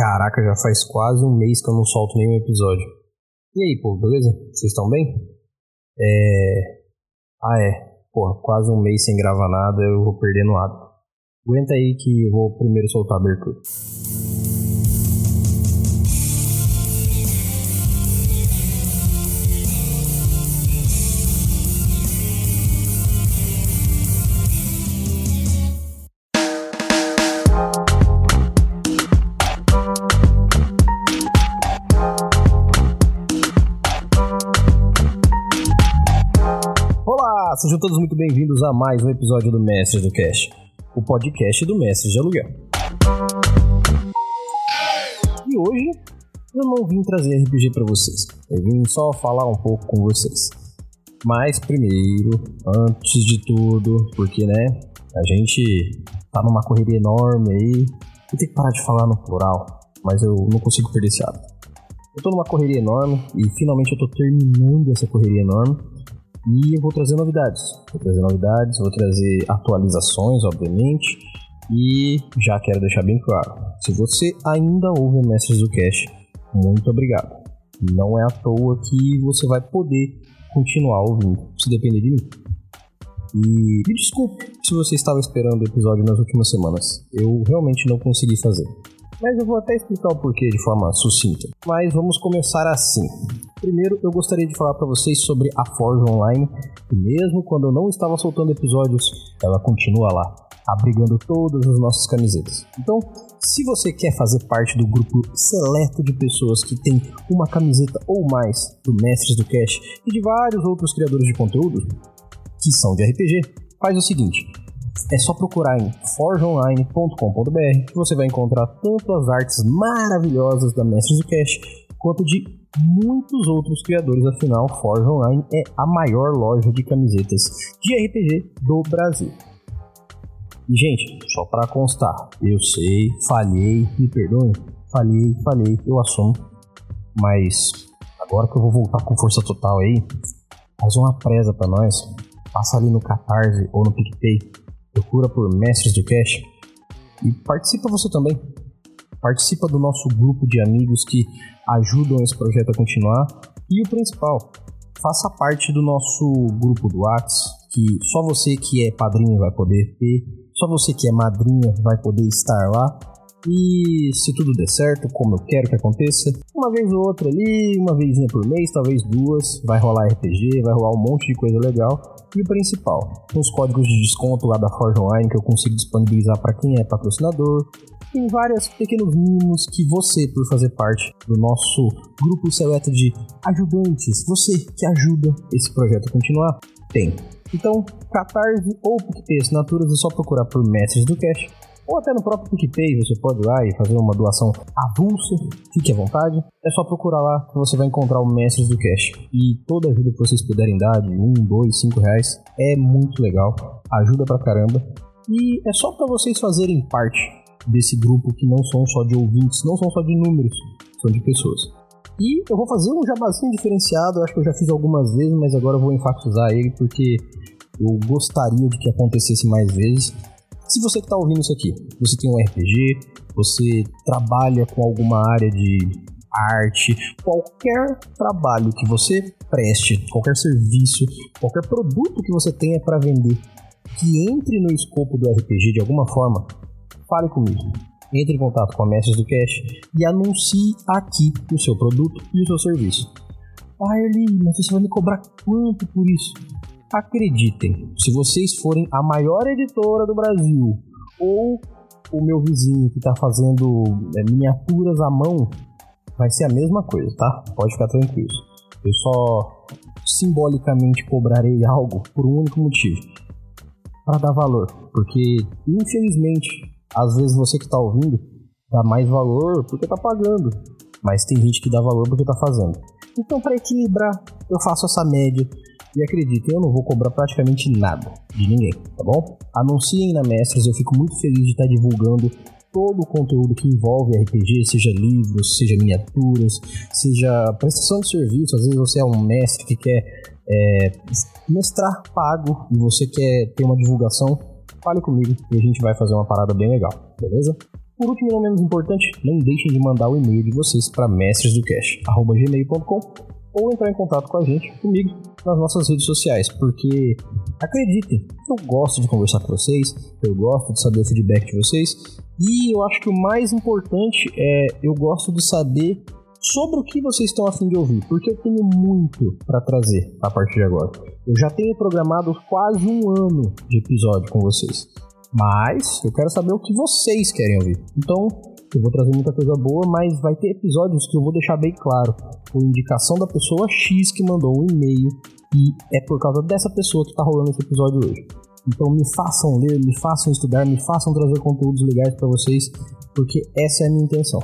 Caraca, já faz quase um mês que eu não solto nenhum episódio. E aí, pô, beleza? Vocês estão bem? É. Ah, é. Pô, quase um mês sem gravar nada, eu vou perdendo hábito. Aguenta aí que eu vou primeiro soltar a abertura. Olá, sejam todos muito bem-vindos a mais um episódio do Mestres do Cash, o podcast do Mestres de Aluguel. E hoje eu não vim trazer RPG para vocês, eu vim só falar um pouco com vocês. Mas primeiro, antes de tudo, porque né, a gente tá numa correria enorme aí, eu tenho que parar de falar no plural, mas eu não consigo perder esse hábito. Eu tô numa correria enorme e finalmente eu tô terminando essa correria enorme e eu vou trazer novidades. Vou trazer novidades, vou trazer atualizações, obviamente. E já quero deixar bem claro: se você ainda ouve Mestres do Cash, muito obrigado. Não é à toa que você vai poder continuar ouvindo, se depender de mim. E me desculpe se você estava esperando o episódio nas últimas semanas. Eu realmente não consegui fazer. Mas eu vou até explicar o porquê de forma sucinta. Mas vamos começar assim. Primeiro, eu gostaria de falar para vocês sobre a Forge Online, que mesmo quando eu não estava soltando episódios, ela continua lá, abrigando todas as nossas camisetas. Então, se você quer fazer parte do grupo seleto de pessoas que tem uma camiseta ou mais do Mestres do Cash e de vários outros criadores de conteúdo que são de RPG, faz o seguinte: é só procurar em forgeonline.com.br que você vai encontrar tanto as artes maravilhosas da Mestres do Cash quanto de muitos outros criadores, afinal, Forge Online é a maior loja de camisetas de RPG do Brasil. E, gente, só para constar, eu sei, falhei, me perdoem, falhei, falhei, eu assumo, mas agora que eu vou voltar com força total aí, faz uma presa para nós, passa ali no Catarse ou no PicPay, procura por Mestres do Cash e participa você também. Participa do nosso grupo de amigos que ajudam esse projeto a continuar. E o principal, faça parte do nosso grupo do WhatsApp, que só você que é padrinho vai poder ter, só você que é madrinha vai poder estar lá. E se tudo der certo, como eu quero que aconteça, uma vez ou outra ali, uma vezinha por mês, talvez duas, vai rolar RPG, vai rolar um monte de coisa legal. E o principal, os códigos de desconto lá da Forge Online que eu consigo disponibilizar para quem é patrocinador. Tem vários pequenos mimos que você, por fazer parte do nosso grupo seleto de ajudantes, você que ajuda esse projeto a continuar, tem. Então, Catarse ou PicPay Assinaturas é só procurar por Mestres do Cash ou até no próprio PicPay você pode ir lá e fazer uma doação avulsa, fique à vontade. É só procurar lá que você vai encontrar o Mestres do Cash. E toda ajuda que vocês puderem dar, de 1, 2, 5 reais, é muito legal, ajuda pra caramba. E é só para vocês fazerem parte desse grupo que não são só de ouvintes, não são só de números, são de pessoas. E eu vou fazer um jabazinho diferenciado, acho que eu já fiz algumas vezes, mas agora eu vou enfatizar ele porque eu gostaria de que acontecesse mais vezes. Se você que está ouvindo isso aqui, você tem um RPG, você trabalha com alguma área de arte, qualquer trabalho que você preste, qualquer serviço, qualquer produto que você tenha para vender, que entre no escopo do RPG de alguma forma, fale comigo. Entre em contato com a Mestres do Cash e anuncie aqui o seu produto e o seu serviço. Ah, Erli, mas você vai me cobrar quanto por isso? Acreditem, se vocês forem a maior editora do Brasil ou o meu vizinho que está fazendo é, miniaturas à mão, vai ser a mesma coisa, tá? Pode ficar tranquilo. Eu só simbolicamente cobrarei algo por um único motivo: para dar valor. Porque, infelizmente, às vezes você que está ouvindo dá mais valor porque está pagando, mas tem gente que dá valor porque está fazendo. Então, para equilibrar, eu faço essa média e acreditem, eu não vou cobrar praticamente nada de ninguém, tá bom? Anunciem na Mestres, eu fico muito feliz de estar divulgando todo o conteúdo que envolve RPG, seja livros, seja miniaturas, seja prestação de serviço. Às vezes você é um mestre que quer é, mestrar pago e você quer ter uma divulgação, fale comigo e a gente vai fazer uma parada bem legal, beleza? Por último e não menos importante, não deixem de mandar o e-mail de vocês para mestresdocast.gmail.com ou entrar em contato com a gente, comigo, nas nossas redes sociais, porque acreditem, eu gosto de conversar com vocês, eu gosto de saber o feedback de vocês e eu acho que o mais importante é eu gosto de saber sobre o que vocês estão afim de ouvir, porque eu tenho muito para trazer a partir de agora. Eu já tenho programado quase um ano de episódio com vocês. Mas eu quero saber o que vocês querem ouvir. Então, eu vou trazer muita coisa boa, mas vai ter episódios que eu vou deixar bem claro. Por indicação da pessoa X que mandou um e-mail. E é por causa dessa pessoa que está rolando esse episódio hoje. Então me façam ler, me façam estudar, me façam trazer conteúdos legais para vocês, porque essa é a minha intenção.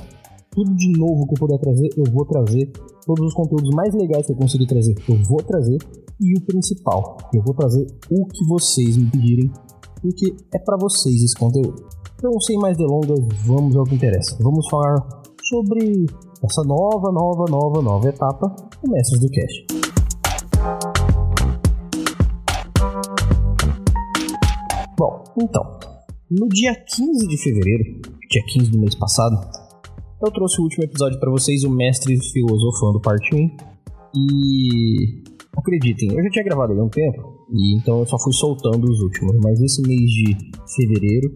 Tudo de novo que eu puder trazer, eu vou trazer. Todos os conteúdos mais legais que eu conseguir trazer, eu vou trazer. E o principal, eu vou trazer o que vocês me pedirem porque é para vocês esse conteúdo. Então, sem mais delongas, vamos ao que interessa. Vamos falar sobre essa nova, nova, nova, nova etapa do Mestres do Cast. Bom, então, no dia 15 de fevereiro, dia 15 do mês passado, eu trouxe o último episódio para vocês, o Mestre Filosofando Parte 1. E acreditem, eu já tinha gravado há um tempo, e então eu só fui soltando os últimos. Mas esse mês de fevereiro,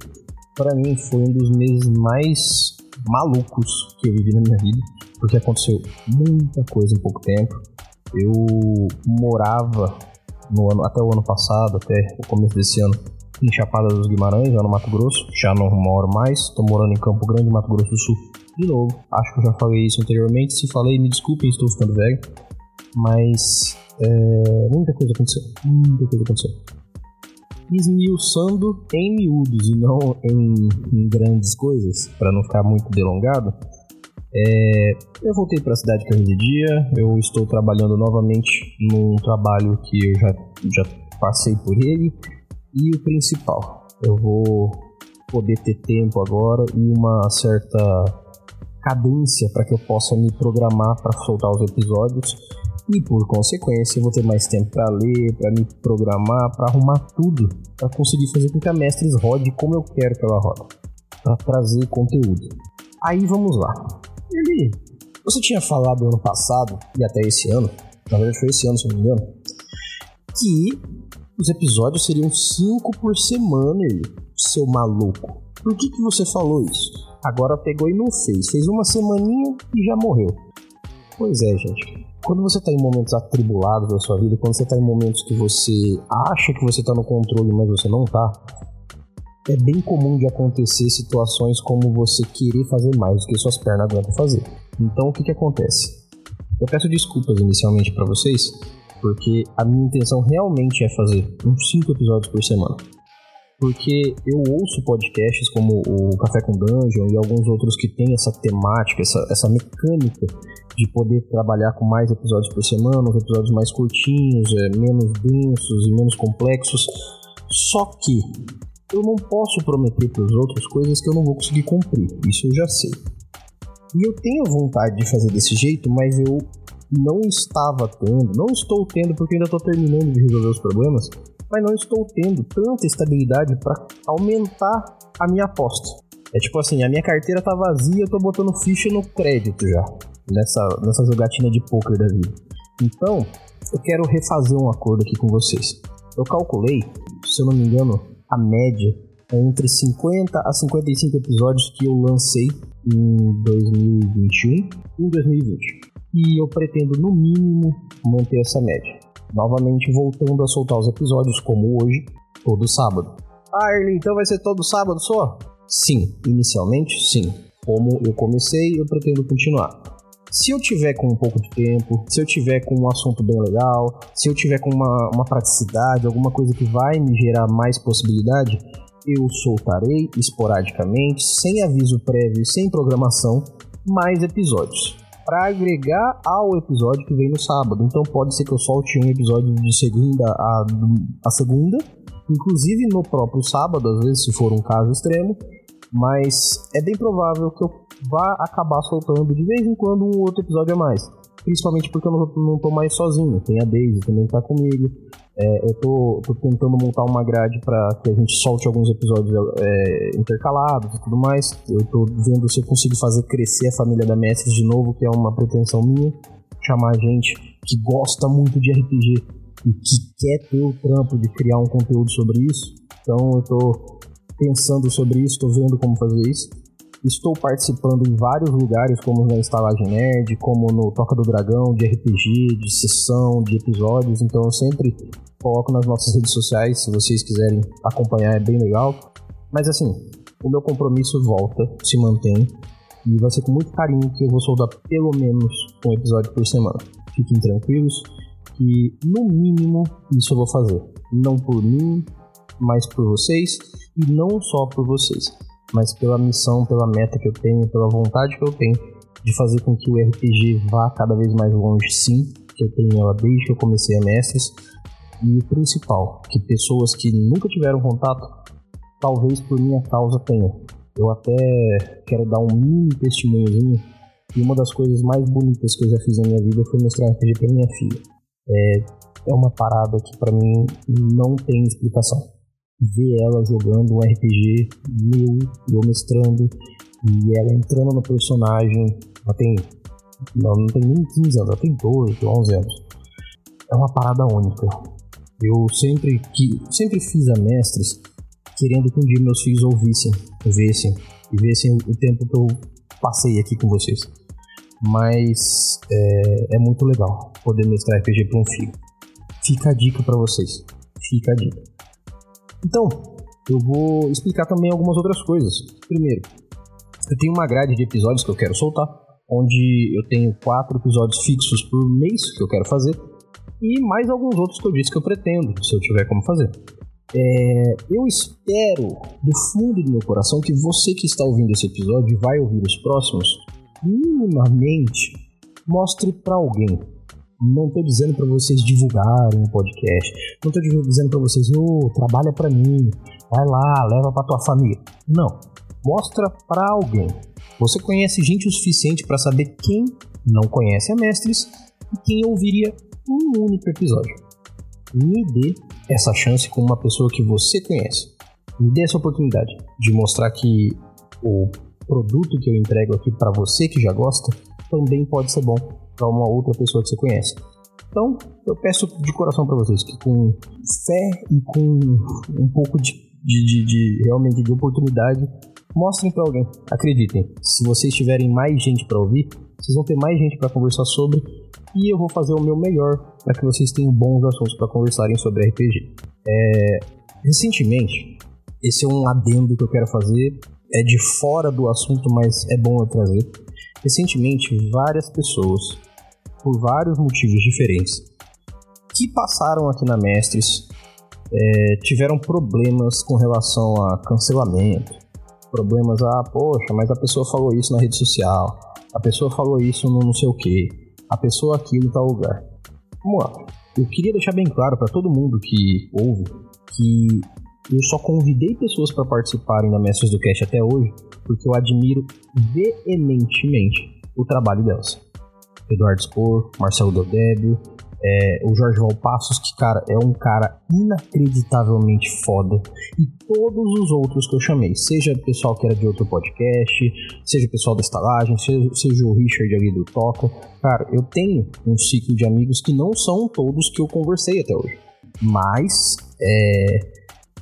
para mim, foi um dos meses mais malucos que eu vivi na minha vida, porque aconteceu muita coisa em pouco tempo. Eu morava no ano, até o ano passado, até o começo desse ano, em Chapada dos Guimarães, lá no Mato Grosso. Já não moro mais, estou morando em Campo Grande, Mato Grosso do Sul. De novo, acho que eu já falei isso anteriormente. Se falei, me desculpem, estou ficando velho. Mas é, muita coisa aconteceu. Muita coisa aconteceu. Esmiuçando em miúdos e não em, em grandes coisas, para não ficar muito delongado. É, eu voltei para a cidade que eu residia, eu estou trabalhando novamente num trabalho que eu já, já passei por ele. E o principal, eu vou poder ter tempo agora e uma certa cadência para que eu possa me programar para soltar os episódios e por consequência eu vou ter mais tempo para ler, para me programar, para arrumar tudo, para conseguir fazer com que a Mestres rode como eu quero que ela rode, para trazer conteúdo. Aí vamos lá. Ele, você tinha falado ano passado e até esse ano, na verdade foi esse ano se não me engano, que os episódios seriam 5 por semana, ele, seu maluco. Por que, que você falou isso? Agora pegou e não fez. Fez uma semaninha e já morreu. Pois é, gente. Quando você está em momentos atribulados da sua vida, quando você está em momentos que você acha que você está no controle, mas você não está, é bem comum de acontecer situações como você querer fazer mais do que suas pernas aguentam fazer. Então, o que, que acontece? Eu peço desculpas inicialmente para vocês, porque a minha intenção realmente é fazer uns 5 episódios por semana. Porque eu ouço podcasts como o Café com Dungeon e alguns outros que têm essa temática, essa, essa mecânica de poder trabalhar com mais episódios por semana, os episódios mais curtinhos, é, menos densos e menos complexos. Só que eu não posso prometer para os outros coisas que eu não vou conseguir cumprir. Isso eu já sei. E eu tenho vontade de fazer desse jeito, mas eu não estava tendo, não estou tendo porque ainda estou terminando de resolver os problemas, mas não estou tendo tanta estabilidade para aumentar a minha aposta. É tipo assim, a minha carteira tá vazia, eu tô botando ficha no crédito já nessa, nessa jogatina de poker da vida. Então, eu quero refazer um acordo aqui com vocês. Eu calculei, se eu não me engano, a média é entre 50 a 55 episódios que eu lancei em 2021 e em 2020. E eu pretendo, no mínimo, manter essa média. Novamente voltando a soltar os episódios, como hoje, todo sábado. Ah, Erlen, então vai ser todo sábado só? Sim, inicialmente sim. Como eu comecei, eu pretendo continuar. Se eu tiver com um pouco de tempo, se eu tiver com um assunto bem legal, se eu tiver com uma, uma praticidade, alguma coisa que vai me gerar mais possibilidade, eu soltarei esporadicamente, sem aviso prévio, sem programação, mais episódios. Para agregar ao episódio que vem no sábado. Então pode ser que eu solte um episódio de segunda a, a segunda, inclusive no próprio sábado, às vezes, se for um caso extremo. Mas é bem provável que eu vá acabar soltando de vez em quando um outro episódio a mais. Principalmente porque eu não, não tô mais sozinho. Tem a Daisy também que tá comigo. É, eu tô, tô, tentando montar uma grade para que a gente solte alguns episódios é, intercalados e tudo mais. Eu tô vendo se eu consigo fazer crescer a família da Mestres de novo, que é uma pretensão minha. Chamar gente que gosta muito de RPG e que quer ter o trampo de criar um conteúdo sobre isso. Então eu tô pensando sobre isso, tô vendo como fazer isso. Estou participando em vários lugares, como na Estalagem Nerd, como no Toca do Dragão, de RPG, de sessão, de episódios. Então eu sempre coloco nas nossas redes sociais, se vocês quiserem acompanhar, é bem legal. Mas assim, o meu compromisso volta, se mantém. E vai ser com muito carinho que eu vou soltar pelo menos um episódio por semana. Fiquem tranquilos que, no mínimo, isso eu vou fazer. Não por mim, mas por vocês. E não só por vocês mas pela missão, pela meta que eu tenho, pela vontade que eu tenho de fazer com que o RPG vá cada vez mais longe, sim, que eu tenho ela desde que eu comecei a Mestres. E o principal, que pessoas que nunca tiveram contato, talvez por minha causa tenham. Eu até quero dar um mini testemunhozinho e uma das coisas mais bonitas que eu já fiz na minha vida foi mostrar RPG para minha filha. É, é uma parada que para mim não tem explicação ver ela jogando um RPG meu, eu mestrando, e ela entrando no personagem. Ela tem. Não, não tem nem 15 anos, ela tem 12, 11 anos. É uma parada única. Eu sempre, que, sempre fiz a mestres querendo que um dia meus filhos ouvissem, vissem e vissem o tempo que eu passei aqui com vocês. Mas é, é muito legal poder mestrar RPG para um filho. Fica a dica para vocês. Fica a dica. Então, eu vou explicar também algumas outras coisas. Primeiro, eu tenho uma grade de episódios que eu quero soltar, onde eu tenho quatro episódios fixos por mês que eu quero fazer, e mais alguns outros que eu disse que eu pretendo, se eu tiver como fazer. É, eu espero, do fundo do meu coração, que você que está ouvindo esse episódio e vai ouvir os próximos, minimamente mostre para alguém não estou dizendo para vocês divulgarem o podcast. Não estou dizendo para vocês, oh, trabalha para mim, vai lá, leva para tua família. Não. Mostra para alguém. Você conhece gente o suficiente para saber quem não conhece a Mestres e quem ouviria um único episódio. Me dê essa chance com uma pessoa que você conhece. Me dê essa oportunidade de mostrar que o produto que eu entrego aqui para você que já gosta também pode ser bom para uma outra pessoa que você conhece. Então, eu peço de coração para vocês que com fé e com um pouco de, de, de, de realmente de oportunidade, mostrem para alguém. Acreditem, se vocês tiverem mais gente para ouvir, vocês vão ter mais gente para conversar sobre e eu vou fazer o meu melhor para que vocês tenham bons assuntos para conversarem sobre RPG. É, recentemente, esse é um adendo que eu quero fazer, é de fora do assunto, mas é bom eu trazer. Recentemente, várias pessoas por vários motivos diferentes, que passaram aqui na Mestres, é, tiveram problemas com relação a cancelamento, problemas a, poxa, mas a pessoa falou isso na rede social, a pessoa falou isso no não sei o que, a pessoa aquilo em tal lugar. Vamos lá. Eu queria deixar bem claro para todo mundo que ouve que eu só convidei pessoas para participarem da Mestres do Cast até hoje porque eu admiro veementemente o trabalho delas. Eduardo Spor, Marcelo Dodébio, é, o Jorge Valpassos, que, cara, é um cara inacreditavelmente foda. E todos os outros que eu chamei, seja o pessoal que era de outro podcast, seja o pessoal da estalagem, seja, seja o Richard ali do Toca. Cara, eu tenho um ciclo de amigos que não são todos que eu conversei até hoje. Mas é,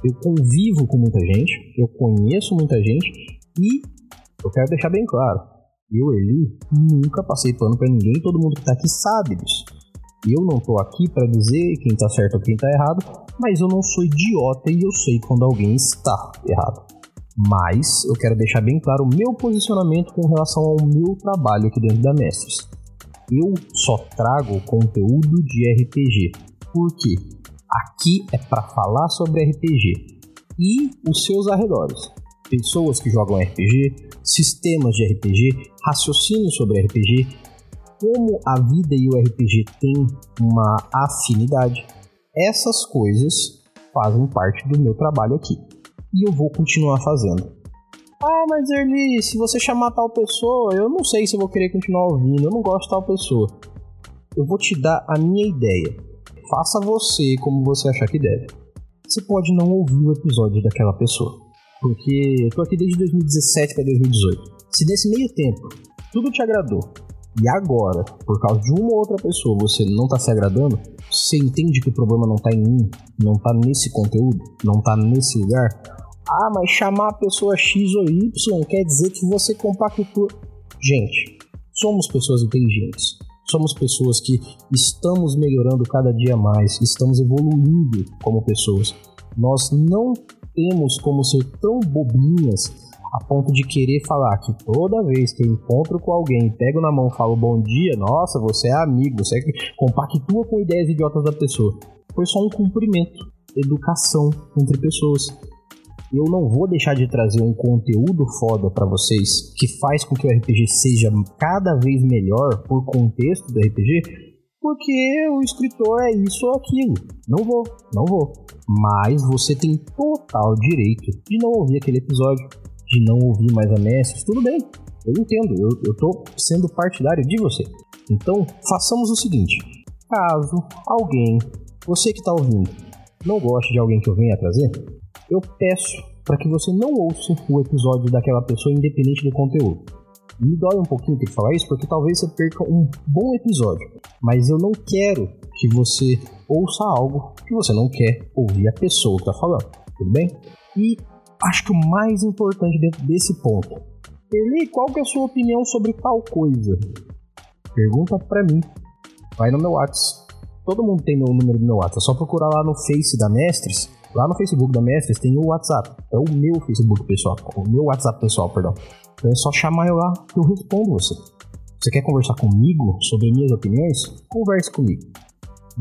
eu convivo com muita gente, eu conheço muita gente e eu quero deixar bem claro eu, Eli, nunca passei pano para ninguém, todo mundo que tá aqui sabe disso. Eu não tô aqui para dizer quem tá certo ou quem tá errado, mas eu não sou idiota e eu sei quando alguém está errado. Mas eu quero deixar bem claro o meu posicionamento com relação ao meu trabalho aqui dentro da Mestres. Eu só trago conteúdo de RPG. Por quê? Aqui é para falar sobre RPG e os seus arredores. Pessoas que jogam RPG, sistemas de RPG, raciocínio sobre RPG, como a vida e o RPG têm uma afinidade. Essas coisas fazem parte do meu trabalho aqui e eu vou continuar fazendo. Ah, mas Erli, se você chamar tal pessoa, eu não sei se eu vou querer continuar ouvindo, eu não gosto de tal pessoa. Eu vou te dar a minha ideia. faça você como você achar que deve. Você pode não ouvir o episódio daquela pessoa. Porque eu tô aqui desde 2017 para 2018. Se nesse meio tempo tudo te agradou e agora, por causa de uma ou outra pessoa, você não tá se agradando, você entende que o problema não tá em mim, não tá nesse conteúdo, não tá nesse lugar. Ah, mas chamar a pessoa X ou Y quer dizer que você compactua. Gente, somos pessoas inteligentes. Somos pessoas que estamos melhorando cada dia mais, estamos evoluindo como pessoas. Nós não temos como ser tão bobinhas a ponto de querer falar que toda vez que eu encontro com alguém, pego na mão, falo bom dia, nossa, você é amigo, você é que compactua com ideias idiotas da pessoa. Foi só um cumprimento, educação entre pessoas. Eu não vou deixar de trazer um conteúdo foda para vocês que faz com que o RPG seja cada vez melhor por contexto do RPG, porque o escritor é isso ou aquilo. Não vou, não vou. Mas você tem total direito de não ouvir aquele episódio, de não ouvir mais a. Tudo bem, eu entendo, eu, tô sendo partidário de você. Então, façamos o seguinte: caso alguém, você que está ouvindo, não goste de alguém que eu venha trazer, eu peço para que você não ouça o episódio daquela pessoa, independente do conteúdo. Me dói um pouquinho ter que falar isso, porque talvez você perca um bom episódio. Mas eu não quero que você ouça algo que você não quer ouvir a pessoa que tá falando. Tudo bem? E acho que o mais importante dentro desse ponto. Eli, qual que é a sua opinião sobre tal coisa? Pergunta pra mim. Vai no meu WhatsApp. Todo mundo tem meu número do meu WhatsApp. É só procurar lá no Face da Mestres. Lá no Facebook da Mestres tem o WhatsApp. É o meu Facebook pessoal. O meu WhatsApp pessoal, perdão. Então é só chamar eu lá que eu respondo você. Você quer conversar comigo sobre minhas opiniões? Converse comigo.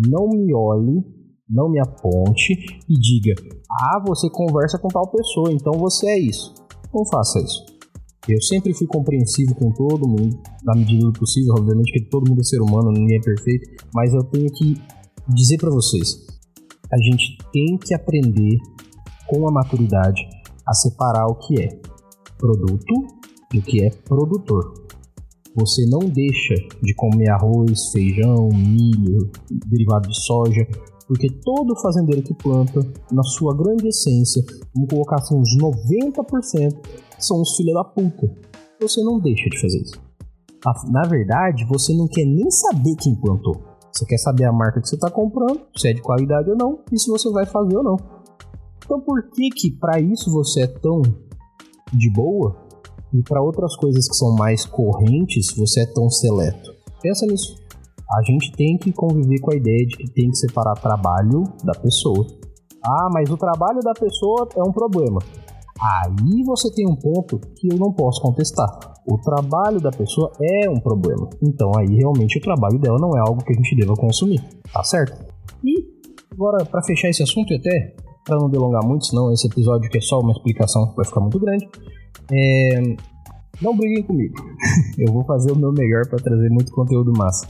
Não me olhe, não me aponte e diga: Ah, você conversa com tal pessoa, então você é isso. Não faça isso. Eu sempre fui compreensivo com todo mundo, na medida do possível, obviamente que todo mundo é ser humano, ninguém é perfeito, mas eu tenho que dizer para vocês: a gente tem que aprender com a maturidade a separar o que é produto do que é produtor. Você não deixa de comer arroz, feijão, milho, derivado de soja, porque todo fazendeiro que planta, na sua grande essência, vamos colocar assim, uns 90% são os filhos da puta. Você não deixa de fazer isso. Na verdade, você não quer nem saber quem plantou. Você quer saber a marca que você está comprando, se é de qualidade ou não, e se você vai fazer ou não. Então por que que para isso você é tão de boa e para outras coisas que são mais correntes, você é tão seleto. Pensa nisso. A gente tem que conviver com a ideia de que tem que separar trabalho da pessoa. Ah, mas o trabalho da pessoa é um problema. Aí você tem um ponto que eu não posso contestar. O trabalho da pessoa é um problema. Então aí realmente o trabalho dela não é algo que a gente deva consumir. Tá certo? E agora para fechar esse assunto e até para não delongar muito, senão esse episódio que é só uma explicação vai ficar muito grande. É, não briguem comigo. eu vou fazer o meu melhor para trazer muito conteúdo massa.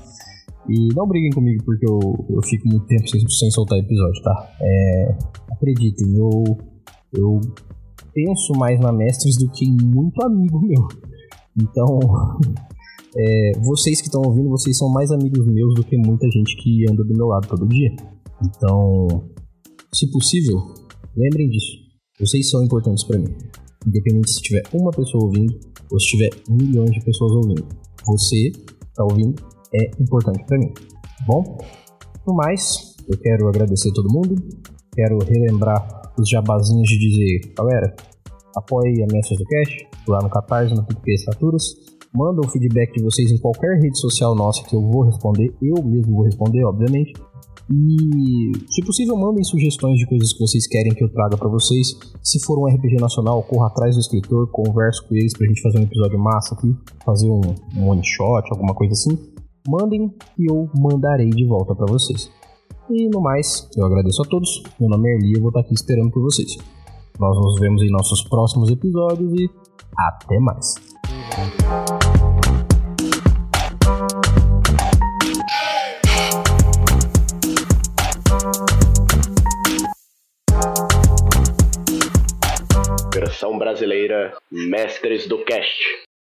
E não briguem comigo porque eu, eu fico muito tempo sem, sem soltar episódio, tá? É, acreditem, eu, eu penso mais na Mestres do que em muito amigo meu. Então, é, vocês que estão ouvindo, vocês são mais amigos meus do que muita gente que anda do meu lado todo dia. Então, se possível, lembrem disso. Vocês são importantes para mim. Independente se tiver uma pessoa ouvindo ou se tiver milhões de pessoas ouvindo. Você tá ouvindo é importante para mim. Bom, no mais, eu quero agradecer todo mundo. Quero relembrar os jabazinhos de dizer, galera, apoie a Mestres do Cash lá no Catarse, no PicPay Estaturas. Manda o feedback de vocês em qualquer rede social nossa que eu vou responder. Eu mesmo vou responder, obviamente. E, se possível, mandem sugestões de coisas que vocês querem que eu traga para vocês. Se for um RPG nacional, corra atrás do escritor, converse com eles pra gente fazer um episódio massa aqui, fazer um, um one shot, alguma coisa assim. Mandem e eu mandarei de volta para vocês. E no mais, eu agradeço a todos. Meu nome é Erli e eu vou estar aqui esperando por vocês. Nós nos vemos em nossos próximos episódios e até mais. Versão brasileira Mestres do Cast.